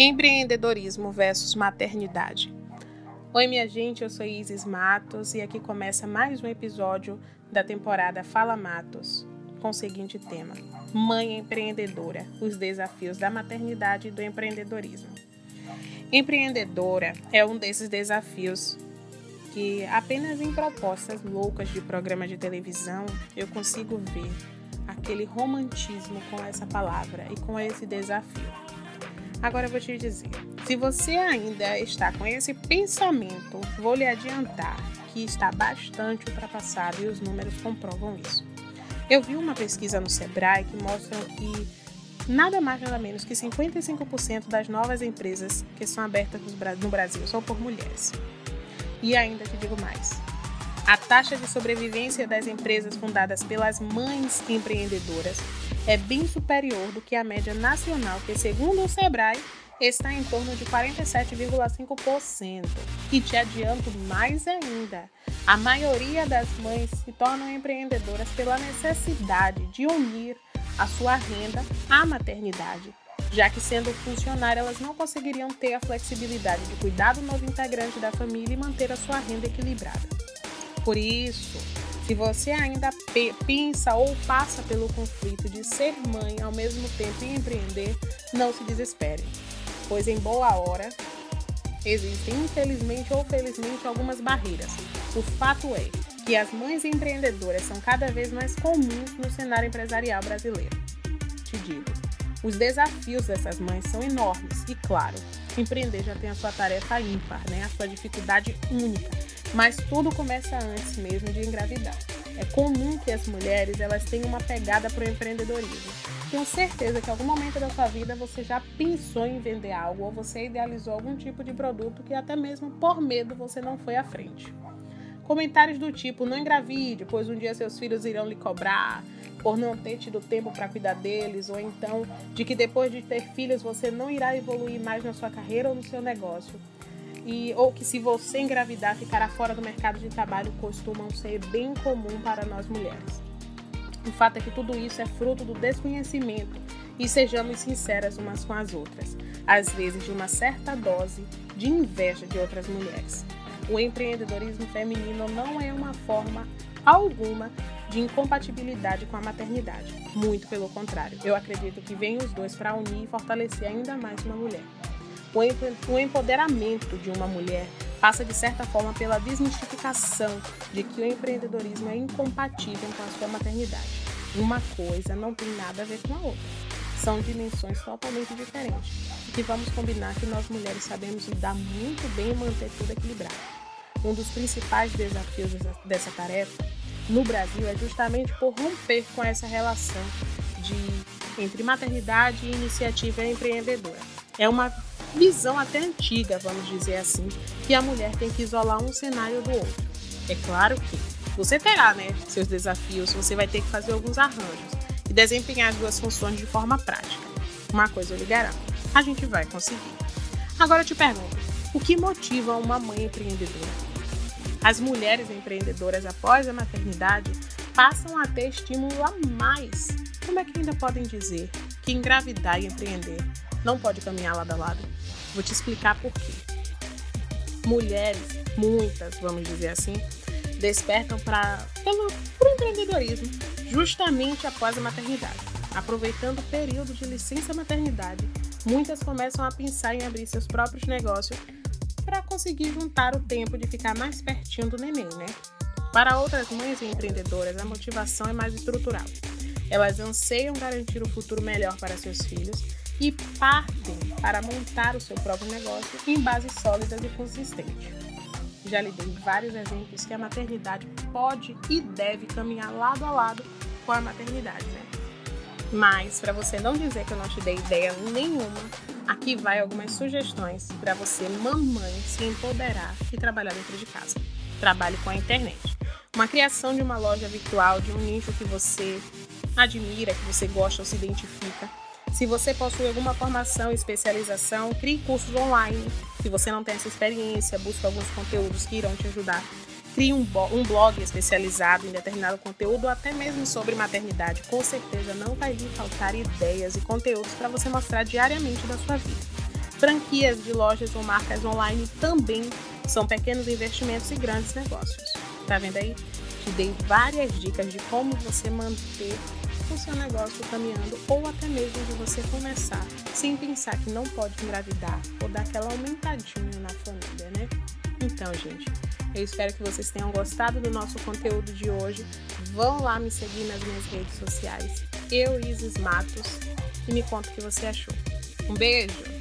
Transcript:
Empreendedorismo versus maternidade. Oi, minha gente, eu sou Isis Matos e aqui começa mais um episódio da temporada Fala Matos, com o seguinte tema: Mãe empreendedora, os desafios da maternidade e do empreendedorismo. Empreendedora é um desses desafios que apenas em propostas loucas de programa de televisão eu consigo ver aquele romantismo com essa palavra e com esse desafio. Agora eu vou te dizer: se você ainda está com esse pensamento, vou lhe adiantar que está bastante ultrapassado e os números comprovam isso. Eu vi uma pesquisa no Sebrae que mostra que nada mais nada menos que 55% das novas empresas que são abertas no Brasil são por mulheres. E ainda te digo mais: a taxa de sobrevivência das empresas fundadas pelas mães empreendedoras é bem superior do que a média nacional, que, segundo o Sebrae, está em torno de 47,5%. E te adianto mais ainda: a maioria das mães se tornam empreendedoras pela necessidade de unir a sua renda à maternidade, já que, sendo funcionária, elas não conseguiriam ter a flexibilidade de cuidar do novo integrante da família e manter a sua renda equilibrada. Por isso, se você ainda pensa ou passa pelo conflito de ser mãe ao mesmo tempo e empreender, não se desespere, pois em boa hora existem infelizmente ou felizmente algumas barreiras. O fato é que as mães empreendedoras são cada vez mais comuns no cenário empresarial brasileiro. Te digo, os desafios dessas mães são enormes e, claro, empreender já tem a sua tarefa ímpar, né? a sua dificuldade única mas tudo começa antes mesmo de engravidar. É comum que as mulheres elas tenham uma pegada para o empreendedorismo. Tenho certeza que em algum momento da sua vida você já pensou em vender algo ou você idealizou algum tipo de produto que até mesmo por medo você não foi à frente. Comentários do tipo: não engravide, pois um dia seus filhos irão lhe cobrar, por não ter tido tempo para cuidar deles, ou então de que depois de ter filhos você não irá evoluir mais na sua carreira ou no seu negócio e, ou que se você engravidar ficará fora do mercado de trabalho costumam ser bem comum para nós mulheres. O fato é que tudo isso é fruto do desconhecimento e sejamos sinceras umas com as outras, às vezes de uma certa dose de inveja de outras mulheres. O empreendedorismo feminino não é uma forma alguma de incompatibilidade com a maternidade. Muito pelo contrário, eu acredito que vem os dois para unir e fortalecer ainda mais uma mulher. O empoderamento de uma mulher passa de certa forma pela desmistificação de que o empreendedorismo é incompatível com a sua maternidade. Uma coisa não tem nada a ver com a outra. São dimensões totalmente diferentes. E vamos combinar que nós mulheres sabemos lidar muito bem e manter tudo equilibrado. Um dos principais desafios dessa tarefa no Brasil é justamente por romper com essa relação de entre maternidade e iniciativa empreendedora. É uma visão até antiga, vamos dizer assim, que a mulher tem que isolar um cenário do outro. É claro que você terá, né, seus desafios, você vai ter que fazer alguns arranjos e desempenhar as duas funções de forma prática. Uma coisa eu lhe garanto, a gente vai conseguir. Agora eu te pergunto, o que motiva uma mãe empreendedora? As mulheres empreendedoras após a maternidade passam a ter estímulo a mais. Como é que ainda podem dizer que engravidar e empreender não pode caminhar lado a lado. Vou te explicar por quê. Mulheres, muitas, vamos dizer assim, despertam para o empreendedorismo justamente após a maternidade. Aproveitando o período de licença maternidade, muitas começam a pensar em abrir seus próprios negócios para conseguir juntar o tempo de ficar mais pertinho do neném, né? Para outras mães e empreendedoras, a motivação é mais estrutural. Elas anseiam garantir um futuro melhor para seus filhos e partem para montar o seu próprio negócio em base sólida e consistente. Já lhe dei vários exemplos que a maternidade pode e deve caminhar lado a lado com a maternidade, né? Mas, para você não dizer que eu não te dei ideia nenhuma, aqui vai algumas sugestões para você, mamãe, se empoderar e trabalhar dentro de casa. Trabalhe com a internet. Uma criação de uma loja virtual, de um nicho que você admira, que você gosta ou se identifica se você possui alguma formação especialização, crie cursos online. Se você não tem essa experiência, busque alguns conteúdos que irão te ajudar. Crie um, um blog especializado em determinado conteúdo, até mesmo sobre maternidade. Com certeza não vai lhe faltar ideias e conteúdos para você mostrar diariamente da sua vida. Franquias de lojas ou marcas online também são pequenos investimentos e grandes negócios. Tá vendo aí? Te dei várias dicas de como você manter o seu negócio caminhando ou até mesmo de você começar sem pensar que não pode engravidar ou dar aquela aumentadinha na família, né? Então, gente, eu espero que vocês tenham gostado do nosso conteúdo de hoje. Vão lá me seguir nas minhas redes sociais, eu, Isis Matos, e me conta o que você achou. Um beijo!